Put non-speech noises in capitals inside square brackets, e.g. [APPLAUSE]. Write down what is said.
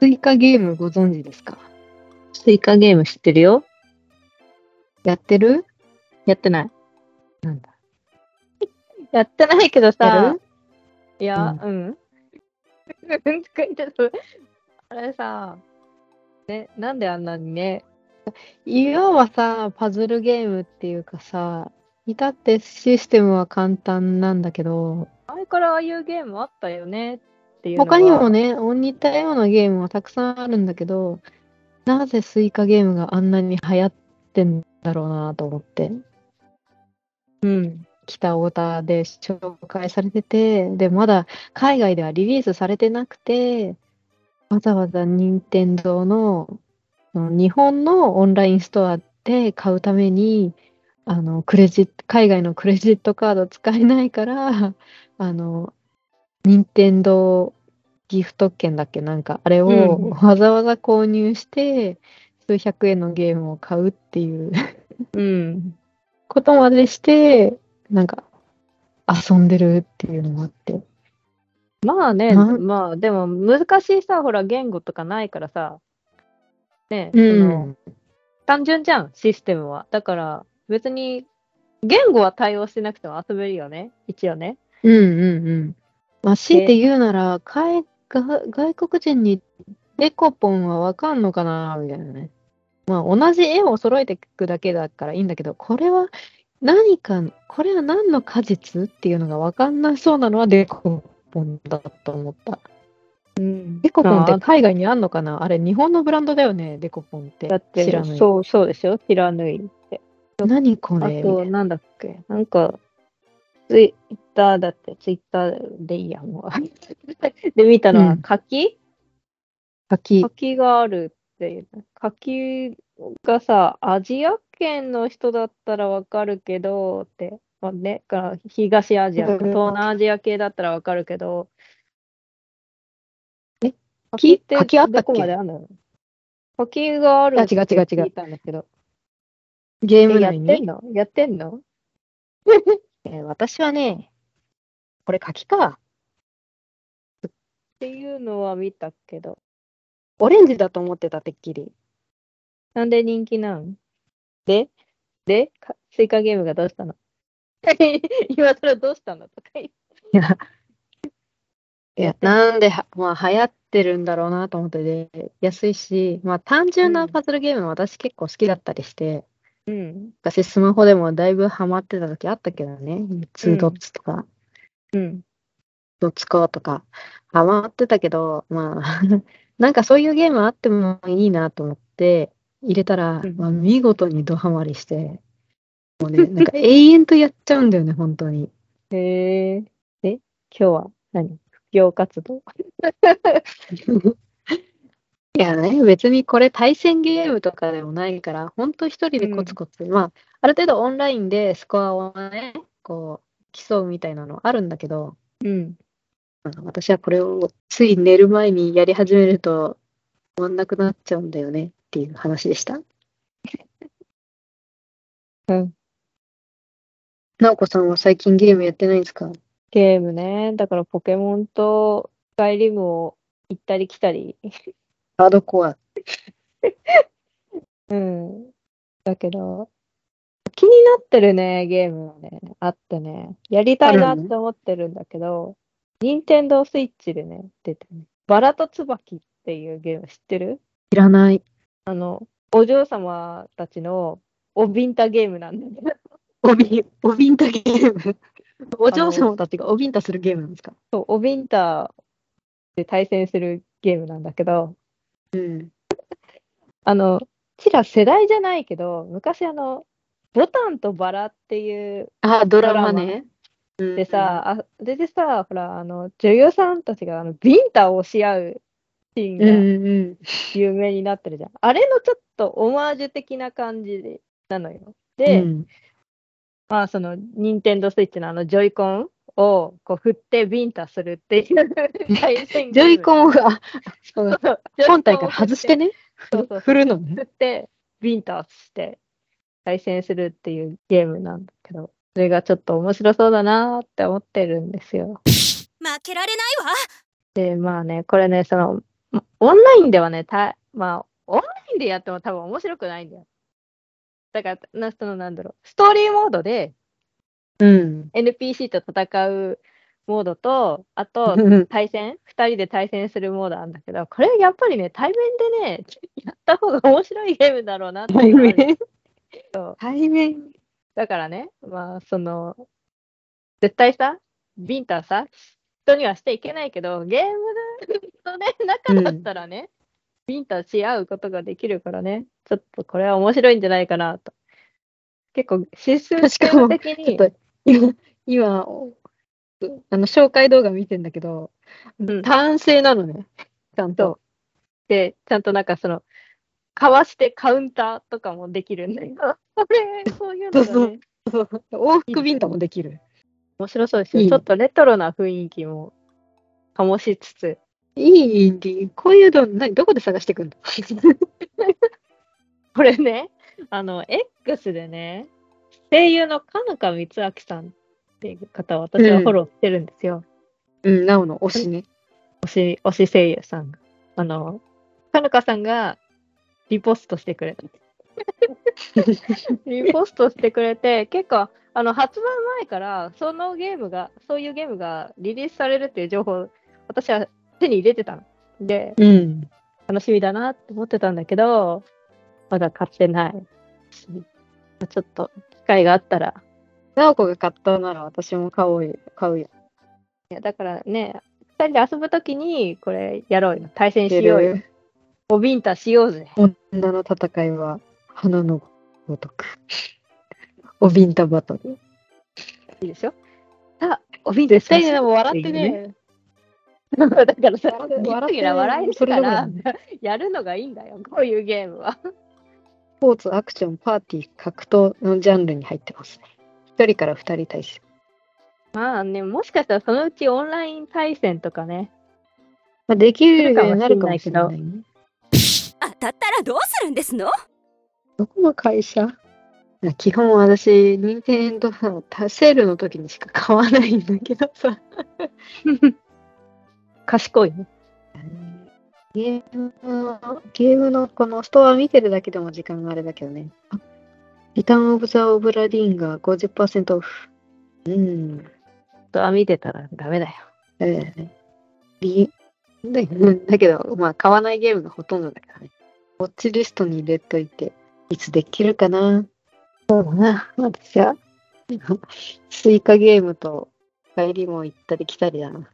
スイカゲームご存知ですか？スイカゲーム知ってるよやってる？やってない。なんだ？やってないけどやさる、いや、うん。うん。[LAUGHS] ちょっとあれさ、ね、なんであんなにね、いわばさ、パズルゲームっていうかさ、至ってシステムは簡単なんだけど、前からああいうゲームあったよねっていうのは他にもね、似たようなゲームはたくさんあるんだけど、なぜスイカゲームがあんなに流行ってんだろうなと思って。うん。北太田で紹介されてて、で、まだ海外ではリリースされてなくて、わざわざ任天堂の日本のオンラインストアで買うために、あの、クレジット、海外のクレジットカード使えないから、[LAUGHS] あの、任天堂ギフト券だっけ？なんか、あれうんをわざわざ購入して、数百円のゲームを買うっていう [LAUGHS] うん。ことまでして、なんか、遊んでるっていうのもあって。まあね、まあでも難しいさ、ほら言語とかないからさ、ね、うそのん。単純じゃん、システムは。だから別に言語は対応してなくても遊べるよね、一応ね。うんうんうん。まあ、強いて言うなら、海外外国人にデコポンはわかんのかな？みたいなね。まあ、同じ絵を揃えていくだけだからいいんだけど、これは何か、これは何の果実？っていうのがわかんなそうなのはデコポンだと思った。うんデコポンってあ海外にあんのかな？あれ、日本のブランドだよね、デコポンって。だって知らない。そう、そうでしょ、知らぬいって。何こあれと、なんだっけ、なんか、ツイッターだって、ツイッターでいいや、もう。[LAUGHS] で、見たのはうん柿、柿。柿があるっていう。柿がさ、アジア圏の人だったらわかるけど、って、まあね、から東アジア、うん東南アジア系だったらわかるけど、え柿って柿あったっけ？どこまであるの柿があるあ違う違う違う。って聞いたんだけど。ゲームえ、やってんの？やってんの？[LAUGHS] えー私はね、これ柿か。っていうのは見たけど。オレンジだと思ってた、てっきり。なんで人気なん？で？で？かスイカゲームがどうしたの？[LAUGHS] 今それどうしたの？とか言って。[LAUGHS] いや、いやなんでは、まあ、流行ってるんだろうなと思ってで、安いし、まあ、単純なパズルゲームは私結構好きだったりして、うん。昔スマホでもだいぶハマってた時あったけどね、ツードッツとか、うん。ドッツコアとか、ハマってたけど、まあ、[LAUGHS] なんかそういうゲームあってもいいなと思って、入れたら、うんまあ、見事にドハマりして、もうね、なんか永遠とやっちゃうんだよね、本当に。へえ。で、今日は何？布教活動いやね、別にこれ対戦ゲームとかでもないから、本当一人でコツコツ、まあ、ある程度オンラインでスコアをね、こう、競うみたいなのあるんだけど、うん。私はこれをつい寝る前にやり始めると、終わんなくなっちゃうんだよねっていう話でした。[LAUGHS] うん。なおこさんは最近ゲームやってないんですか？ゲームね。だからポケモンとスカイリムを行ったり来たり。ハードコア。[LAUGHS] うん。だけど、気になってるね、ゲームはね、あってね。やりたいなって思ってるんだけど、任天堂スイッチでね、出てね。バラとツバキっていうゲーム知ってる？いらない。あの、お嬢様たちのおビンタゲームなんだけど、おび、おびんたゲーム。お嬢様たちがおびんたするゲームなんですか？そうおビンタで対戦するゲームなんだけど、うん。あの、ちら世代じゃないけど、昔あの、ボタンとバラっていうあ、ドラマドラマね。でさ、あででさ、ほら、あの、女優さんたちがあのビンタを押し合うシーンうん、うんがうん。有名になってるじゃん。あれのちょっとオマージュ的な感じでなのよ。で、うんまあその、ニンテンドースイッチのあのジョイコンをこう振ってビンタするっていう対戦ジョイコンンを、あ、そう本体から外してね、そうそう振るの振ねっ。てビンタして対戦するっていうゲームなんだけど、それがちょっと面白そうだなーって思ってるんですよ。負けられないわで、まあね、これね、その、オンラインではね、たまあ、オンラインでやっても多分面白くないんだよ。だから、なそのなんだろう、ストーリーモードでうん。NPC と戦うモードと、あと、対戦、2人で対戦するモードなんだけど、これやっぱりね、対面でね、やった方が面白いゲームだろうなって対面。対面。だからね、まあ、その、絶対さ、ビンタさ、人にはしていけないけど、ゲームのね、中だったらね、ビンタし合うことができるからね、ちょっとこれは面白いんじゃないかなと。結構、システム的に、ちょっと今、今、おあの、紹介動画見てんだけど、うん単性なのね。ちゃんそと。で、ちゃんとなんかその、かわしてカウンターとかもできるんだよ。これ、そういうのがね、往復ビンタもできる。面白そうですよ。いいちょっとレトロな雰囲気も醸しつつ、いいインディー。こういうの、何、どこで探してくんのこれね、あの、X でね、声優のかぬかみつあきさんっていう方を私はフォローしてるんですよ。うん、なおの推しね。推し、推し声優さんが。あの、かぬかさんがリポストしてくれた。リポストしてくれて、結構、あの、発売前から、そのゲームが、そういうゲームがリリースされるっていう情報、私は手に入れてたの。で、うん。楽しみだなって思ってたんだけど、まだ買ってないし。ちょっと、機会があったら。なおこが買ったなら私も買おうよ。買うよ。いやだからね、二人で遊ぶときに、これやろうよ。対戦しようよ。おビンタしようぜ。女の戦いは花のごとく。おビンタバトル。いいでしょ？さあ、おビンタしましょう絶対ね、もう笑ってね。だからさ、笑ってギラギラ笑いそれながらやるのがいいんだよ、こういうゲームは。スポーツ、アクション、パーティー、格闘のジャンルに入ってますね。一人から二人対戦。まあね、もしかしたらそのうちオンライン対戦とかね、まあ、できるようになるかもしれないね。当たったらどうするんですの？どこの会社？基本私、任天堂のセールの時にしか買わないんだけどさ。[LAUGHS] 賢いね。ゲームの、ゲームのこのストア見てるだけでも時間があれだけどね。あリターンオブザ・オブラディーンが50%オフ。うん。とは見てたらダメだよ。だよね。リだだけど、まあ、買わないゲームがほとんどだからね。ウォッチリストに入れといて、いつできるかな。そうだな。私は、スイカゲームと帰りも行ったり来たりだな。